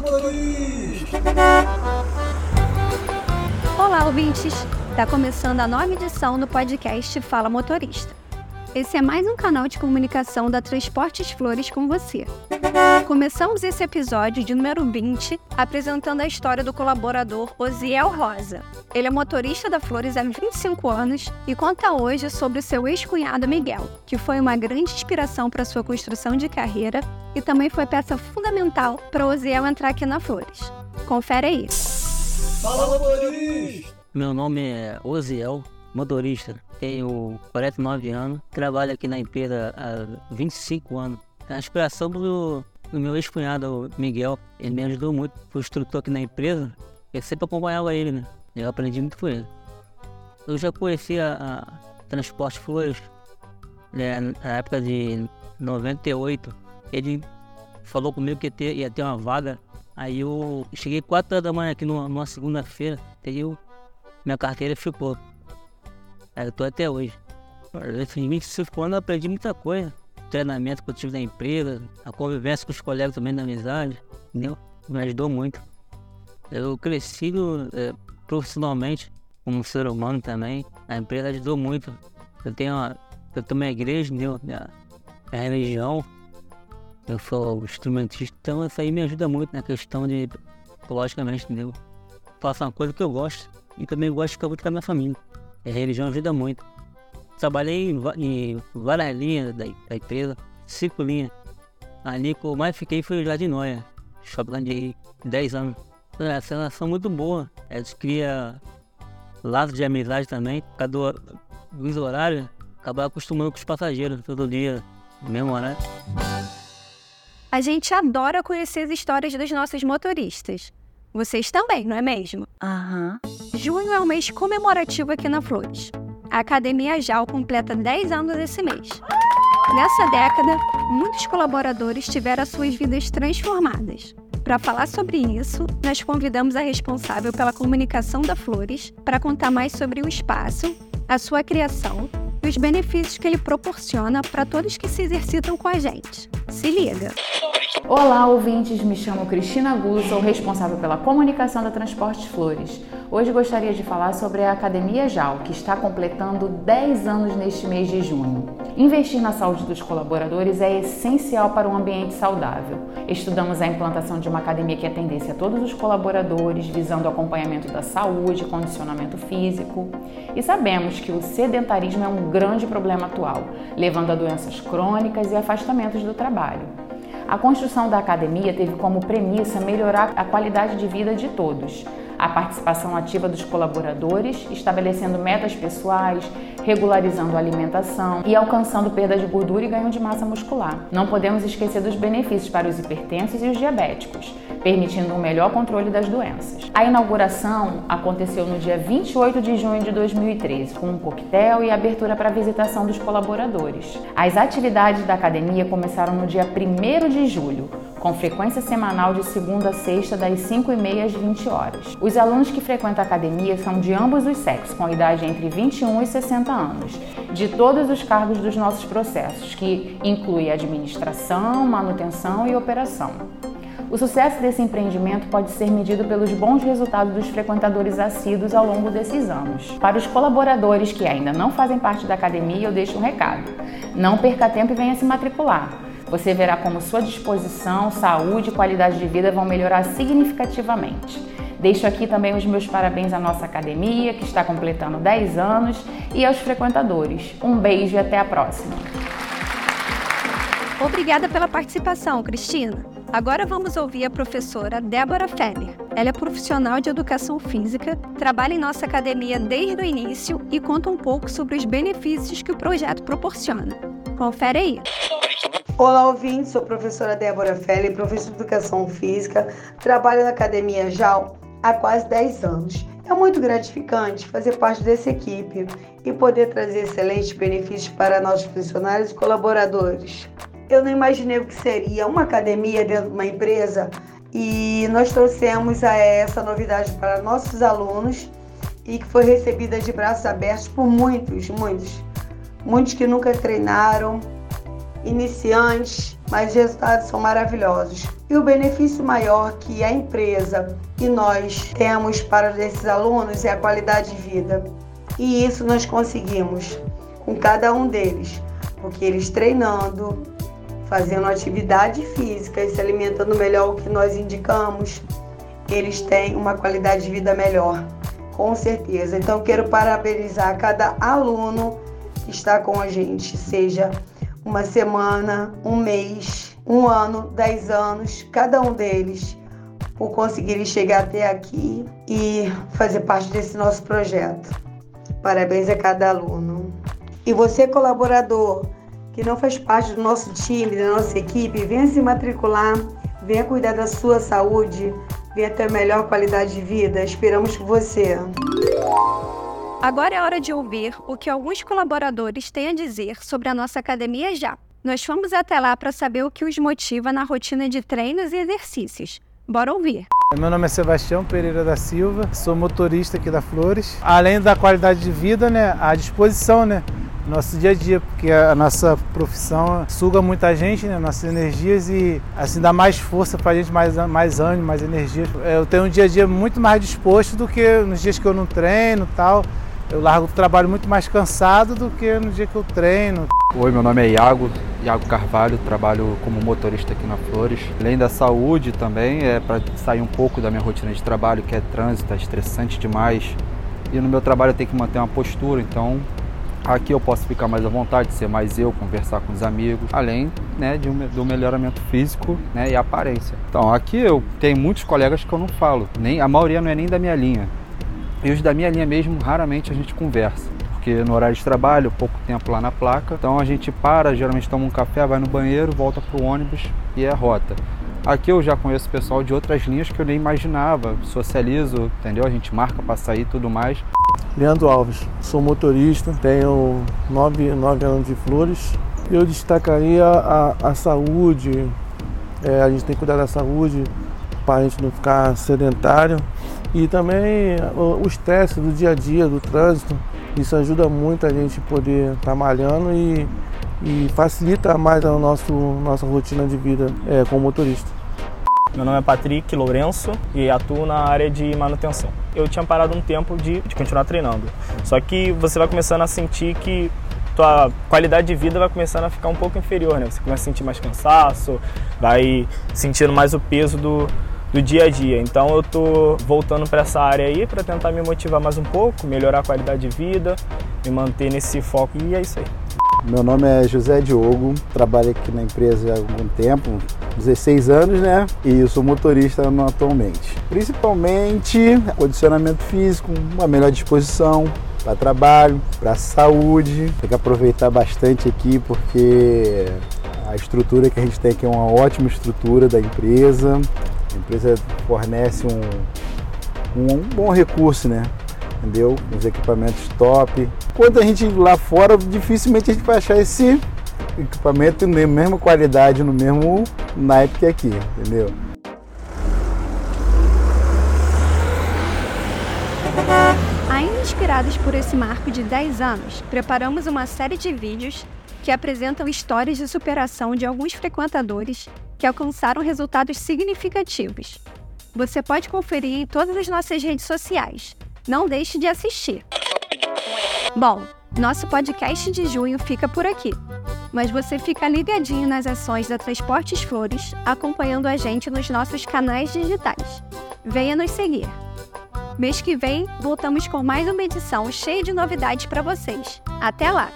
Motorista! Olá, ouvintes! Está começando a nova edição do podcast Fala Motorista. Esse é mais um canal de comunicação da Transportes Flores com você. Começamos esse episódio de número 20 apresentando a história do colaborador Osiel Rosa. Ele é motorista da Flores há 25 anos e conta hoje sobre seu ex-cunhado Miguel, que foi uma grande inspiração para sua construção de carreira e também foi peça fundamental para Osiel entrar aqui na Flores. Confere aí. Fala, motorista! Meu nome é Osiel, motorista. Tenho 49 anos, trabalho aqui na empresa há 25 anos. A inspiração do, do meu ex-cunhado, Miguel, ele me ajudou muito, foi instrutor aqui na empresa. Eu sempre acompanhava ele, né? Eu aprendi muito com ele. Eu já conhecia a Transporte Flores, né, na época de 98. Ele falou comigo que ia ter, ia ter uma vaga. Aí eu cheguei 4 horas da manhã aqui numa, numa segunda-feira, aí minha carteira ficou. Aí eu tô até hoje. Nesses 25 anos eu aprendi muita coisa. Treinamento que eu tive na empresa, a convivência com os colegas também na amizade, entendeu? Me ajudou muito. Eu cresci é, profissionalmente, como ser humano também. A empresa ajudou muito. Eu tenho, uma, eu tenho uma igreja, entendeu? Minha, minha religião. Eu sou instrumentista, então isso aí me ajuda muito na questão de, logicamente, entendeu? Faço uma coisa que eu gosto e também gosto de ficar muito com a minha família. A religião ajuda muito. Trabalhei em, em várias linhas da, da, empresa, cinco linhas. Ali que eu mais fiquei foi o Jardim Noia, shopping de 10 anos. Essa relação muito boa. Eles criam laços de amizade também. Cada dos horários, acabar acostumando com os passageiros todo dia, mesmo horário. A gente adora conhecer as histórias dos nossos motoristas. Vocês também, não é mesmo? Aham. Junho é um mês comemorativo aqui na Flores. A Academia JAL completa 10 anos esse mês. Nessa década, muitos colaboradores tiveram suas vidas transformadas. Para falar sobre isso, nós convidamos a responsável pela comunicação da Flores para contar mais sobre o espaço, a sua criação e os benefícios que ele proporciona para todos que se exercitam com a gente. Se liga! Olá, ouvintes. Me chamo Cristina Gu, sou responsável pela comunicação da Transportes Flores. Hoje gostaria de falar sobre a Academia JAL, que está completando 10 anos neste mês de junho. Investir na saúde dos colaboradores é essencial para um ambiente saudável. Estudamos a implantação de uma academia que atendesse a todos os colaboradores, visando o acompanhamento da saúde, condicionamento físico. E sabemos que o sedentarismo é um grande problema atual, levando a doenças crônicas e afastamentos do trabalho. A construção da academia teve como premissa melhorar a qualidade de vida de todos, a participação ativa dos colaboradores, estabelecendo metas pessoais, regularizando a alimentação e alcançando perda de gordura e ganho de massa muscular. Não podemos esquecer dos benefícios para os hipertensos e os diabéticos, permitindo um melhor controle das doenças. A inauguração aconteceu no dia 28 de junho de 2013, com um coquetel e abertura para visitação dos colaboradores. As atividades da academia começaram no dia 1 de julho, com frequência semanal de segunda a sexta, das 5 e meia às 20 horas. Os alunos que frequentam a academia são de ambos os sexos, com idade entre 21 e 60 anos, de todos os cargos dos nossos processos, que inclui administração, manutenção e operação. O sucesso desse empreendimento pode ser medido pelos bons resultados dos frequentadores assíduos ao longo desses anos. Para os colaboradores que ainda não fazem parte da academia, eu deixo um recado: não perca tempo e venha se matricular. Você verá como sua disposição, saúde e qualidade de vida vão melhorar significativamente. Deixo aqui também os meus parabéns à nossa academia, que está completando 10 anos, e aos frequentadores. Um beijo e até a próxima. Obrigada pela participação, Cristina. Agora vamos ouvir a professora Débora Feller. Ela é profissional de educação física, trabalha em nossa academia desde o início e conta um pouco sobre os benefícios que o projeto proporciona. Confere aí. Olá, ouvintes. Sou professora Débora Feller, professora de educação física. Trabalho na academia JAL há quase 10 anos. É muito gratificante fazer parte dessa equipe e poder trazer excelentes benefícios para nossos funcionários e colaboradores. Eu não imaginei o que seria uma academia dentro de uma empresa e nós trouxemos essa novidade para nossos alunos e que foi recebida de braços abertos por muitos, muitos, muitos que nunca treinaram iniciantes, mas os resultados são maravilhosos. E o benefício maior que a empresa e nós temos para esses alunos é a qualidade de vida. E isso nós conseguimos com cada um deles, porque eles treinando, fazendo atividade física e se alimentando melhor o que nós indicamos, eles têm uma qualidade de vida melhor, com certeza. Então quero parabenizar cada aluno que está com a gente, seja uma semana, um mês, um ano, dez anos, cada um deles, por conseguirem chegar até aqui e fazer parte desse nosso projeto. Parabéns a cada aluno. E você, colaborador, que não faz parte do nosso time, da nossa equipe, venha se matricular, venha cuidar da sua saúde, venha ter melhor qualidade de vida. Esperamos por você. Agora é hora de ouvir o que alguns colaboradores têm a dizer sobre a nossa academia já. Nós fomos até lá para saber o que os motiva na rotina de treinos e exercícios. Bora ouvir. Meu nome é Sebastião Pereira da Silva, sou motorista aqui da Flores. Além da qualidade de vida, né, a disposição, né, nosso dia a dia, porque a nossa profissão suga muita gente, né, nossas energias e assim dá mais força para a gente, mais, mais ânimo, mais energia. Eu tenho um dia a dia muito mais disposto do que nos dias que eu não treino, tal. Eu largo o trabalho muito mais cansado do que no dia que eu treino. Oi, meu nome é Iago, Iago Carvalho, trabalho como motorista aqui na Flores. Além da saúde também, é para sair um pouco da minha rotina de trabalho, que é trânsito, é estressante demais. E no meu trabalho eu tenho que manter uma postura, então aqui eu posso ficar mais à vontade, ser mais eu, conversar com os amigos, além né, de um, do melhoramento físico né, e aparência. Então aqui eu tenho muitos colegas que eu não falo, nem a maioria não é nem da minha linha. E os da minha linha mesmo, raramente a gente conversa. Porque no horário de trabalho, pouco tempo lá na placa. Então a gente para, geralmente toma um café, vai no banheiro, volta pro ônibus e é a rota. Aqui eu já conheço pessoal de outras linhas que eu nem imaginava. Socializo, entendeu? A gente marca para sair e tudo mais. Leandro Alves, sou motorista, tenho nove, nove anos de flores. Eu destacaria a, a saúde, é, a gente tem que cuidar da saúde para a gente não ficar sedentário e também o estresse do dia a dia, do trânsito, isso ajuda muito a gente poder estar tá malhando e, e, facilita mais a nosso, nossa rotina de vida é, como motorista. Meu nome é Patrick Lourenço e atuo na área de manutenção. Eu tinha parado um tempo de, de continuar treinando, só que você vai começando a sentir que tua qualidade de vida vai começando a ficar um pouco inferior, né? Você começa a sentir mais cansaço, vai sentindo mais o peso do, do dia a dia. Então eu tô voltando para essa área aí para tentar me motivar mais um pouco, melhorar a qualidade de vida, me manter nesse foco e é isso aí. Meu nome é José Diogo, trabalho aqui na empresa há algum tempo, 16 anos, né? E eu sou motorista atualmente. Principalmente condicionamento físico, uma melhor disposição para trabalho, para saúde. Tem que aproveitar bastante aqui porque a estrutura que a gente tem aqui é uma ótima estrutura da empresa. A empresa fornece um, um, bom recurso, né? Entendeu? Os equipamentos top. Enquanto a gente lá fora, dificilmente a gente vai achar esse equipamento na mesma qualidade, no mesmo naipe que aqui, entendeu? Ainda inspirados por esse marco de 10 anos, preparamos uma série de vídeos que apresentam histórias de superação de alguns frequentadores que alcançaram resultados significativos. Você pode conferir em todas as nossas redes sociais. Não deixe de assistir. Bom, nosso podcast de junho fica por aqui. Mas você fica ligadinho nas ações da Transportes Flores, acompanhando a gente nos nossos canais digitais. Venha nos seguir. Mês que vem, voltamos com mais uma edição cheia de novidades para vocês. Até lá!